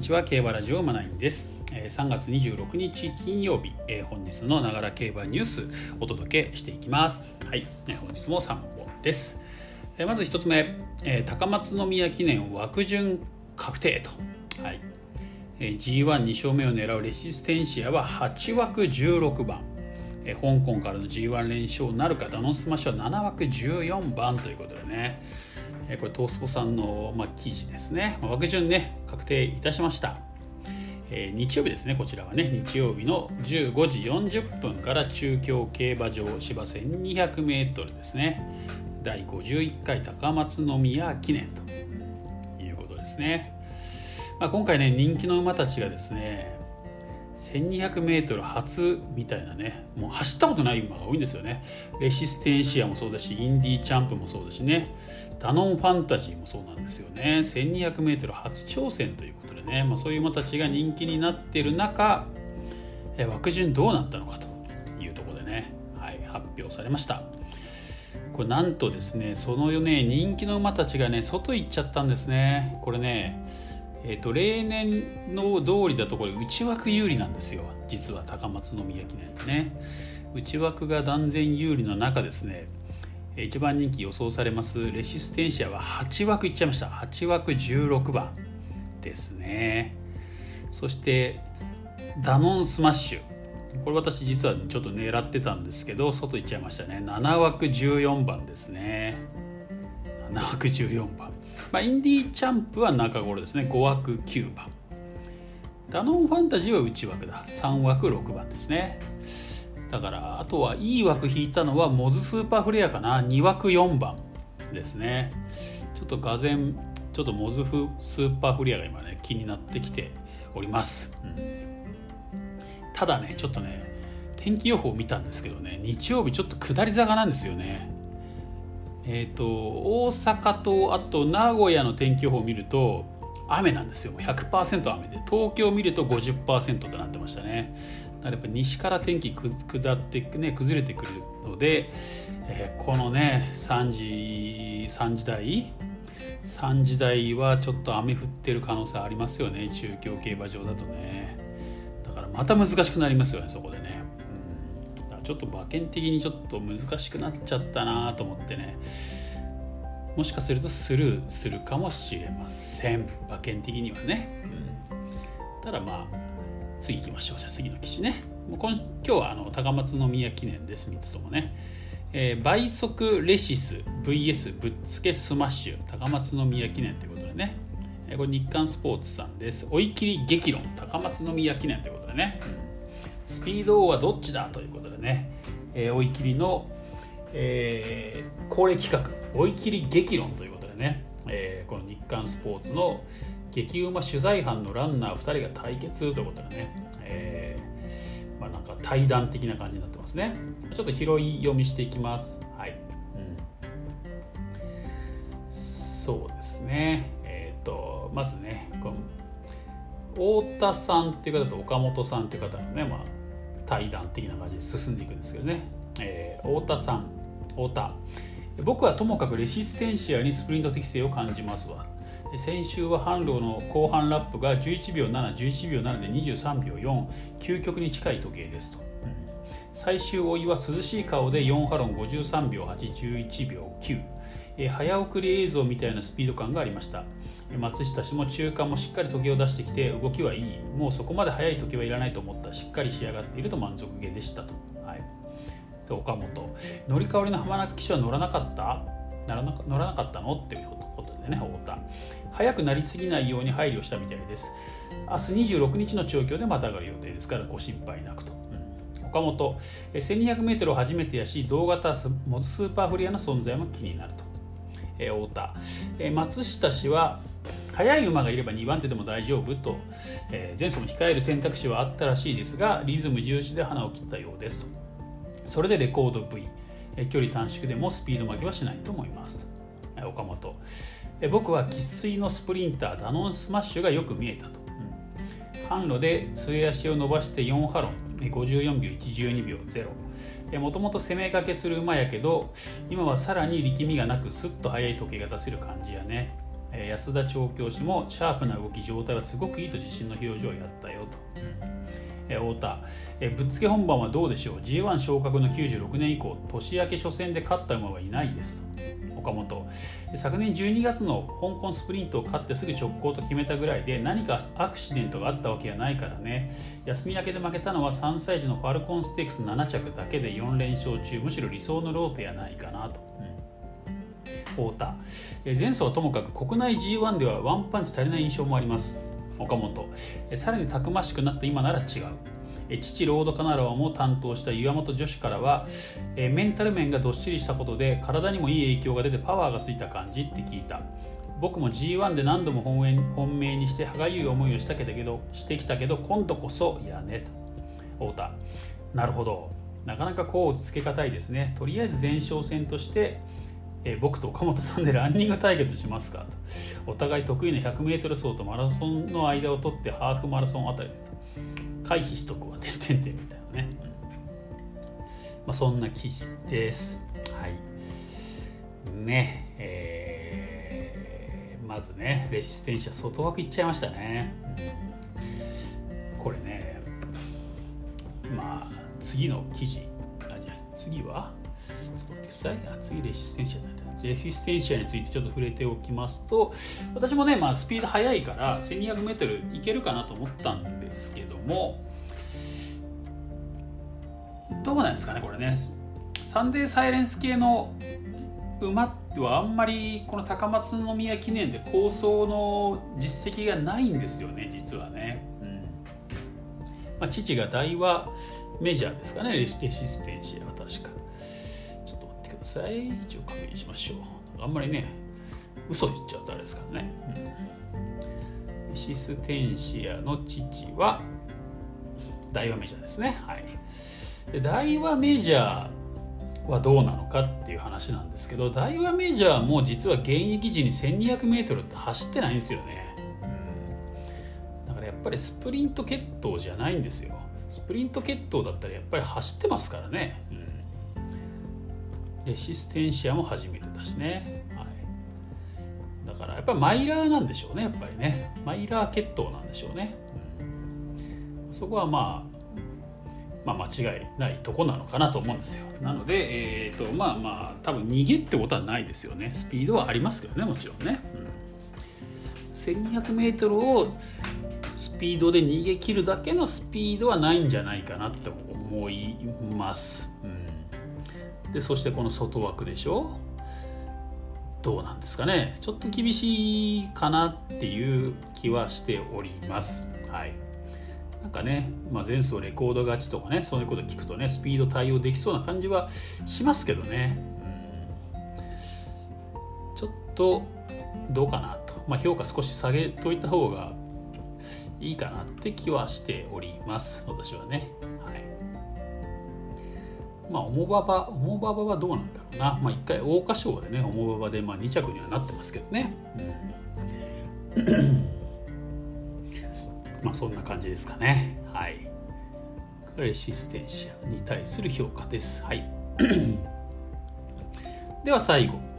にちは競馬ラジオマナインです。3月26日金曜日。本日のながら競馬ニュースお届けしていきます。はい。本日も3本です。まず1つ目。高松宮記念枠順確定と。はい。G12 勝目を狙うレシステンシアは8枠16番。香港からの G1 連勝なるかダノンスマッシュは7枠14番ということでね。これトースポさんの、まあ、記事ですね。枠順ね確定いたしました、えー、日曜日ですねこちらはね。日曜日の15時40分から中京競馬場芝 1200m ですね。第51回高松宮記念ということですね、まあ、今回ね人気の馬たちがですね 1200m 初みたいなねもう走ったことない馬が多いんですよね。レシステンシアもそうだしインディーチャンプもそうだしね。ダノンファンタジーもそうなんですよね。1200m 初挑戦ということでね、まあ、そういう馬たちが人気になっている中え枠順どうなったのかというところでね、はい、発表されました。これなんとですねそのね人気の馬たちがね外行っちゃったんですね。これねえーと、例年の通りだとこれ内枠有利なんですよ。実は高松宮記念ね。内枠が断然有利の中ですね一番人気予想されますレシステンシアは8枠いっちゃいました。8枠16番ですね。そしてダノンスマッシュ。これ私実はちょっと狙ってたんですけど外行っちゃいましたね。7枠14番ですね。7枠14番。まあ、インディーチャンプは中頃ですね。5枠9番。ダノンファンタジーは内枠だ。3枠6番ですね。だからあとはいい枠引いたのはモズスーパーフレアかな。2枠4番ですね。ちょっとがぜんちょっとモズフスーパーフレアが今ね気になってきております、うん、ただねちょっとね天気予報を見たんですけどね日曜日ちょっと下り坂なんですよね。えーと、大阪とあと名古屋の天気予報を見ると雨なんですよ。100%雨で東京を見ると50%となってましたね。だからやっぱ西から天気下ってね崩れてくるので、えー、このね3時3時台？3時台はちょっと雨降ってる可能性ありますよね。中京競馬場だとね。だからまた難しくなりますよねそこでね。ちょっと馬券的にちょっと難しくなっちゃったなと思ってね。もしかするとスルーするかもしれません。馬券的にはね、うん、ただまあ次行きましょう。じゃあ次の記事ね。今今日はあの高松宮記念です。3つともね、えー、倍速レシス VS ぶっつけスマッシュ。高松宮記念ということでね。えこれ日刊スポーツさんです。追い切り激論。高松宮記念ということでね、スピード王はどっちだ？ということでね、えー、追い切りの、えー、恒例企画。追い切り激論ということでね、えー、この日刊スポーツの激うま取材班のランナー2人が対決ということでね、えー、まあ、なんか対談的な感じになってますね。ちょっと拾い読みしていきます。はい、うん、そうですね。えっ、とまずねこの太田さんっていう方と岡本さんっていう方のね、まあ、対談的な感じで進んでいくんですけどね、えー、太田さん太田。僕はともかくレシステンシアにスプリント適性を感じますわ。先週は販路の後半ラップが11秒711秒7で23秒4究極に近い時計ですと、うん、最終追いは涼しい顔で4ハロン53秒811秒9、え、早送り映像みたいなスピード感がありました。松下氏も中間もしっかり時計を出してきて動きはいい。もうそこまで速い時計はいらないと思った。しっかり仕上がっていると満足げでしたと、はい、で岡本。乗り換わりの浜中騎手は乗らなかった？乗らなかったの？っていうこと。ね太田。早くなりすぎないように配慮したみたいです。明日26日の調教でまた上がる予定ですからご心配なくと、うん、岡本。1200m を初めてやし同型モズスーパーフリアの存在も気になると、えー、太田、えー、松下氏は速い馬がいれば2番手でも大丈夫と、えー、前走も控える選択肢はあったらしいですがリズム重視でハナを切ったようですそれでレコード V、距離短縮でもスピード負けはしないと思います、岡本、僕は生粋のスプリンターダノンスマッシュがよく見えたと、うん、坂路で末足を伸ばして4ハロン54秒112秒0もともと攻め駆けする馬やけど今はさらに力みがなくスッと速い時計が出せる感じやね。安田調教師もシャープな動き状態はすごくいいと自信の表情をやったよと、え太田、えぶっつけ本番はどうでしょう？G1 昇格の96年以降年明け初戦で勝った馬はいないですと。岡本。昨年12月の香港スプリントを勝ってすぐ直行と決めたぐらいで何かアクシデントがあったわけがないからね。休み明けで負けたのは3歳児のファルコンステークス7着だけで4連勝中むしろ理想のローテやないかなと、太田。前走はともかく国内 G1 ではワンパンチ足りない印象もあります。岡本。さらにたくましくなって今なら違う。父ロードカナロアも担当した岩本女子からはメンタル面がどっしりしたことで体にもいい影響が出てパワーがついた感じって聞いた。僕も G1 で何度も本本命にして歯がゆい思いをしたけどしてきたけど今度こそやねと。太田。なるほど。なかなかこうつけがたいですね。とりあえず前哨戦としてえ僕と岡本さんでランニング対決しますかと。お互い得意な 100m 走とマラソンの間を取ってハーフマラソンあたり。と回避しとくわ。てんてんてんみたいなね、まあ、そんな記事です。はい。ねえー、まずねレシステンシア外枠いっちゃいましたね、うん、これねまあ次の記事あじゃあ次は？際あ次レシステンシアなんだレシステンシアについてちょっと触れておきますと私もね、まあ、スピード速いから 1200m いけるかなと思ったんですけどもどうなんですかねこれね。サンデーサイレンス系の馬はあんまりこの高松宮記念で構想の実績がないんですよね実はね、うん。まあ、父が大和メジャーですかねレシステンシアは確か。ださい一応確認しましょうあんまりね嘘言っちゃうとあれですからね、うん、システンシアの父は大和メジャーですねはいで大和メジャーはどうなのかっていう話なんですけど大和メジャーも実は現役時に 1200m って走ってないんですよね、うん、だからやっぱりスプリント決闘じゃないんですよスプリント決闘だったらやっぱり走ってますからね、うんレシステンシアも初めてだしね、はい、だからやっぱりマイラーなんでしょうねやっぱりね。マイラー血統なんでしょうね、うん、そこはまあまあ、間違いないとこなのかなと思うんですよ。なので、えーと、まあまあ多分逃げってことはないですよね。スピードはありますけどねもちろんね、うん、1200m をスピードで逃げ切るだけのスピードはないんじゃないかなって思います、うん。でそしてこの外枠でしょ？どうなんですかね？ちょっと厳しいかなっていう気はしております。はい。なんかね、まあ、前走レコード勝ちとかねそういうこと聞くとねスピード対応できそうな感じはしますけどね、ちょっとどうかなと、まあ、評価少し下げといた方がいいかなって気はしております。私はね。はい。まあ、重馬場、重馬場はどうなんだろうな。まあ、一回、桜花賞でね、重馬場で、まあ、2着にはなってますけどね。うん、まあ、そんな感じですかね。はい。レシステンシアに対する評価です。はい。では、最後。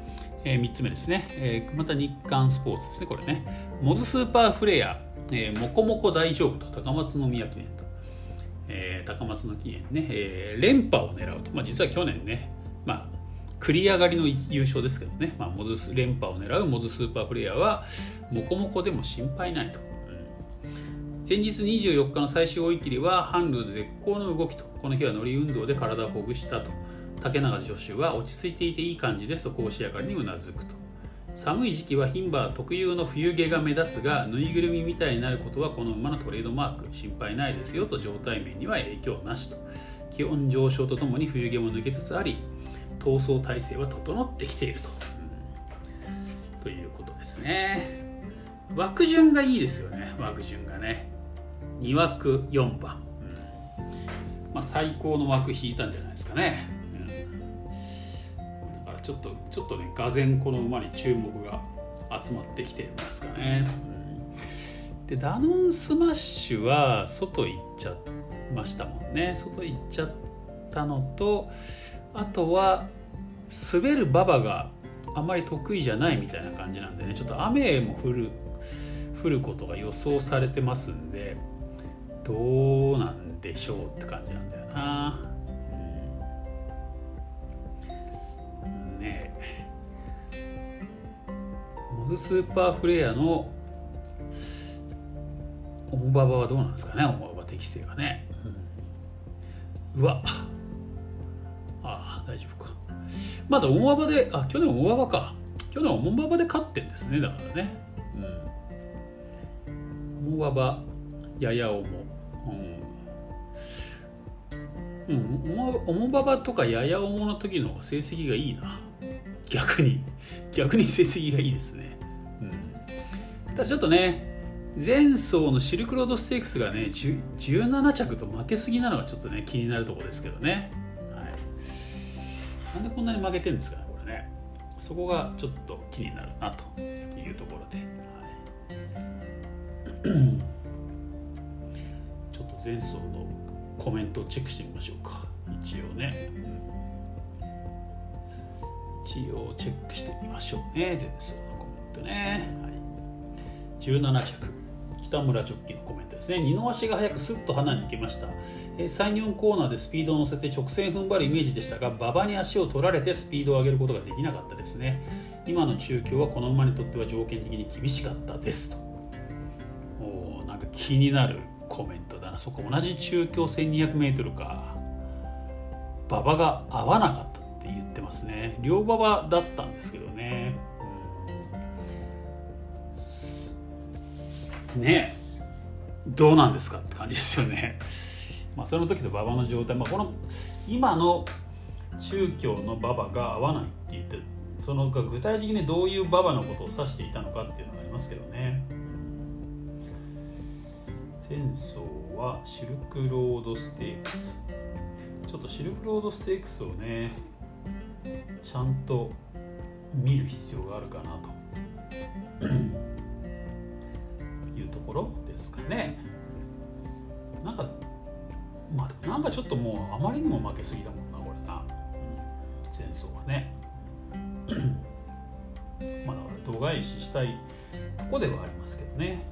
えー、3つ目ですね、えー、また日刊スポーツですね、これね。モズスーパーフレア、えー、もこもこ大丈夫と高松宮記念と。えー、高松の記念ね、えー、連覇を狙うと、まあ、実は去年ね、まあ、繰り上がりの優勝ですけどね、まあ、モズ連覇を狙うモズスーパープレイヤーはモコモコでも心配ないと、うん、前日24日の最終追い切りは販路絶好の動きと。この日は乗り運動で体をほぐしたと。竹永助手は落ち着いていていい感じですと講師上がりにうなずくと。寒い時期は牝馬特有の冬毛が目立つがぬいぐるみみたいになることはこの馬のトレードマーク。心配ないですよと状態面には影響なしと。気温上昇とともに冬毛も抜けつつあり闘争体制は整ってきていると、うん、ということですね。枠順がいいですよね。枠順がね。2枠4番、うん。まあ、最高の枠引いたんじゃないですかね。ちょっとちょっとねがぜこの馬に注目が集まってきてますかね、でダノンスマッシュは外行っちゃいましたもんね。外行っちゃったのとあとは滑る馬場があんまり得意じゃないみたいな感じなんでね。ちょっと雨も降る降ることが予想されてますんでどうなんでしょうって感じなんだよモグスーパーフレアのオモババはどうなんですかねオモババ適性がね、うん、うわ。ああ大丈夫か。まだオモババであ去年オモババか。去年オモババで勝ってんですねだからね。うん。オモババややオモうん、うん、オモババとかややオモの時の成績がいいな。逆に。逆に成績がいいですね、うん、ただちょっとね前走のシルクロードステークスがね17着と負けすぎなのがちょっとね気になるところですけどね、はい、なんでこんなに負けてるんですかねこれね。そこがちょっと気になるなというところで、はい、ちょっと前走のコメントをチェックしてみましょうか。一応ね、一応チェックしてみましょうね。前走のコメントね、はい、17着。北村直樹のコメントですね。二の足が速くスッと鼻に行けました、えー、34コーナーでスピードを乗せて直線踏ん張るイメージでしたが馬場に足を取られてスピードを上げることができなかったですね。今の中京はこの馬にとっては条件的に厳しかったですと。おなんか気になるコメントそこ同じ中京 1200m か。馬場が合わなかったって言ってますね。両馬場だったんですけどね。ね。どうなんですかって感じですよね。まあ、その時の馬場の状態、まあ、この今の宗教の馬場が合わないって言ってその具体的にどういう馬場のことを指していたのかっていうのがありますけどね。前走はシルクロードステークス。ちょっとシルクロードステークスをねちゃんと見る必要があるかなと。ころですかね。なんかまあなんかちょっともうあまりにも負けすぎだもんなこれな、前走はね。まあだから度外視したいとこではありますけどね、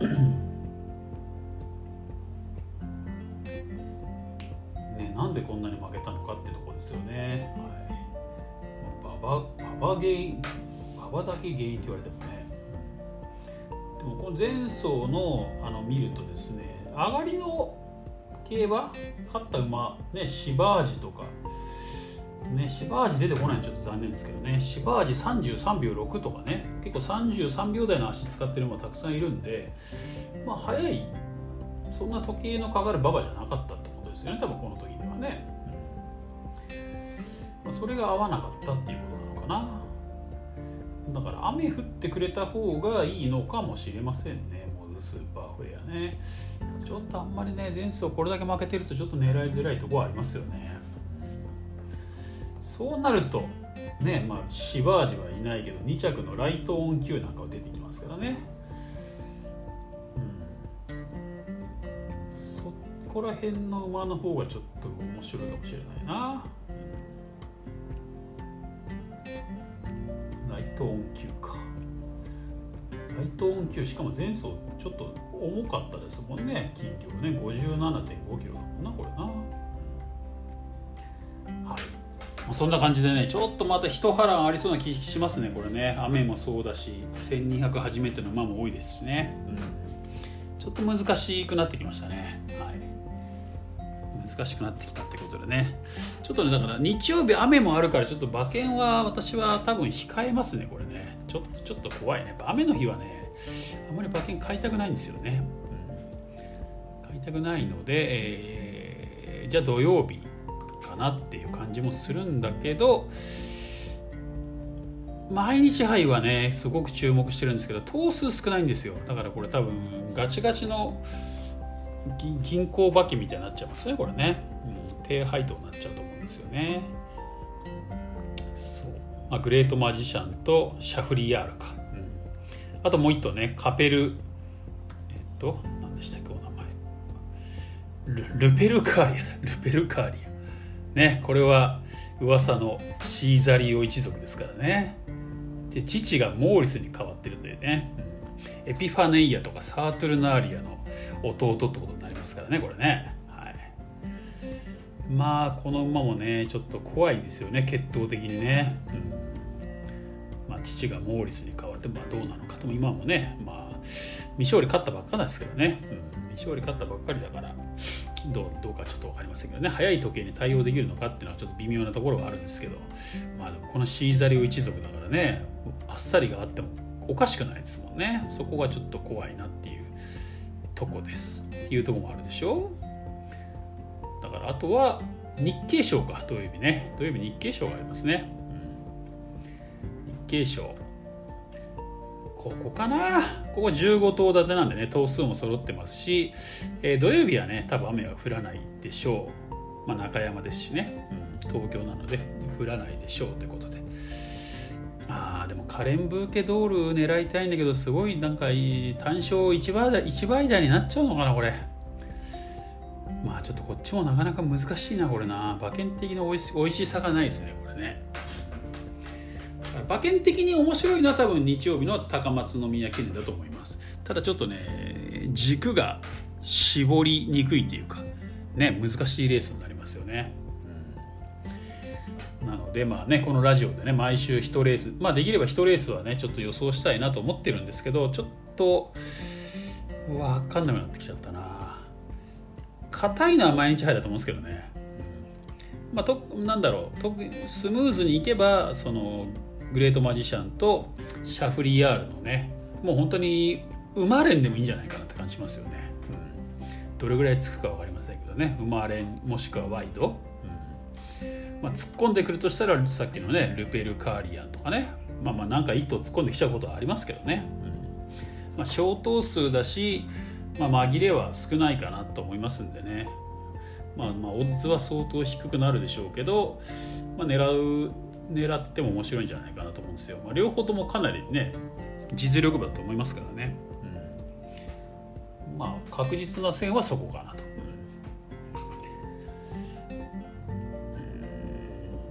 ねですよね。はい。馬場馬場原因馬場だけ原因って言われてもね。でもこの前走のあの見るとですね上がりの競馬勝った馬ねシバージとかねシバージ出てこないのちょっと残念ですけどね。シバージ33秒6とかね。結構33秒台の足使ってる馬たくさんいるんでまあ速いそんな時計のかかる馬場じゃなかったってことですよね。多分この時ではね、それが合わなかったっていうことなのかな。だから雨降ってくれた方がいいのかもしれませんねモズスーパーフレアね。ちょっとあんまりね前走これだけ負けてるとちょっと狙いづらいところありますよね。そうなるとねまあシバージはいないけど2着のライトオン級なんかは出てきますからね。そこら辺の馬の方がちょっと面白いかもしれないな。ト音球か。ライト音球しかも前走ちょっと重かったですもんね。筋量ね。57.5キロだもんなこれな。はい。そんな感じでねちょっとまた一波乱ありそうな気しますねこれね。雨もそうだし1200初めての馬も多いですしね、うん、ちょっと難しくなってきましたね。はい難しくなってきたってことでね。ちょっとねだから日曜日雨もあるからちょっと馬券は私は多分控えますねこれね。ちょっとちょっと怖いね。雨の日はねあんまり馬券買いたくないんですよね、うん、買いたくないので、えー、じゃあ土曜日かなっていう感じもするんだけど毎日杯はねすごく注目してるんですけど頭数少ないんですよ。だからこれ多分ガチガチの銀行馬券みたいになっちゃいますねこれね、うん、低配当になっちゃうと思うんですよね。そう、まあ、グレートマジシャンとシャフリヤールか、うん、あともう一頭ねカペルえっと何でしたっけお名前。ルルペルカーリアだ。ルペルカーリア。ねこれは噂のシーザリオ一族ですからね。で父がモーリスに変わってるというね、うん、エピファネイアとかサートルナーリアの弟ってことになりますからねこれね、はい、まあこの馬もねちょっと怖いですよね血統的にね、うん。まあ、父がモーリスに変わって、まあ、どうなのかとも今もねまあ未勝利勝ったばっかなんですけどね、うん、未勝利勝ったばっかりだからどうどうかちょっと分かりませんけどね。早い時計に対応できるのかっていうのはちょっと微妙なところはあるんですけどまあでもこのシーザリオ一族だからねあっさりがあってもおかしくないですもんね。そこがちょっと怖いなっていうとこです。っていうとこもあるでしょ。だからあとは日経賞か。土曜日ね。土曜日日経賞がありますね、うん、日経賞。ここかな。ここ15頭立てなんでね。頭数も揃ってますし、えー、土曜日はね多分雨は降らないでしょう、まあ、中山ですしね、うん、東京なので降らないでしょうってことで。あでもカレンブーケドール狙いたいんだけどすごいなんか単勝1倍台1倍台になっちゃうのかなこれ。まあちょっとこっちもなかなか難しいなこれな。馬券的なおいしおいしさがないですねこれね。馬券的に面白いのは多分日曜日の高松宮記念だと思います。ただちょっとね軸が絞りにくいというかね難しいレースになりますよね、なのでまあねこのラジオでね毎週1レースまあできれば1レースはねちょっと予想したいなと思ってるんですけどちょっと分かんなくなってきちゃったな。硬いのは毎日早いだと思うんですけどね、うん、まあとなんだろう特にスムーズにいけばそのグレートマジシャンとシャフリヤールのねもう本当に生まれんでもいいんじゃないかなって感じしますよね、うん、どれぐらいつくか分かりませんけどね。生まれんもしくはワイド、まあ、突っ込んでくるとしたらさっきのねルペルカーリアンとかねまあまあなんか一頭突っ込んできちゃうことはありますけどね、うんまあ、小頭数だし、まあ、紛れは少ないかなと思いますんでねまあまあオッズは相当低くなるでしょうけど、まあ、狙う狙っても面白いんじゃないかなと思うんですよ。まあ、両方ともかなりね実力馬だと思いますからね。うん、まあ確実な線はそこかなと。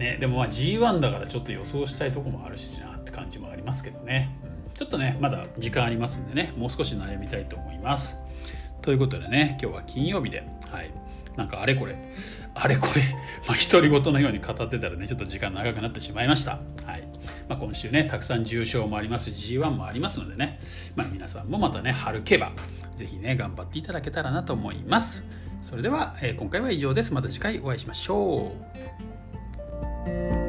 ね、でもまあ G1 だからちょっと予想したいとこもあるしなって感じもありますけどね。ちょっとねまだ時間ありますんでねもう少し悩みたいと思います。ということでね今日は金曜日で、はい、なんかあれこれあれこれ、まあ、独り言のように語ってたらねちょっと時間長くなってしまいました、はい。まあ、今週ねたくさん重賞もあります G1 もありますのでね、まあ、皆さんもまたね春競馬ぜひね頑張っていただけたらなと思います。それでは、えー、今回は以上です。また次回お会いしましょう。Thank you.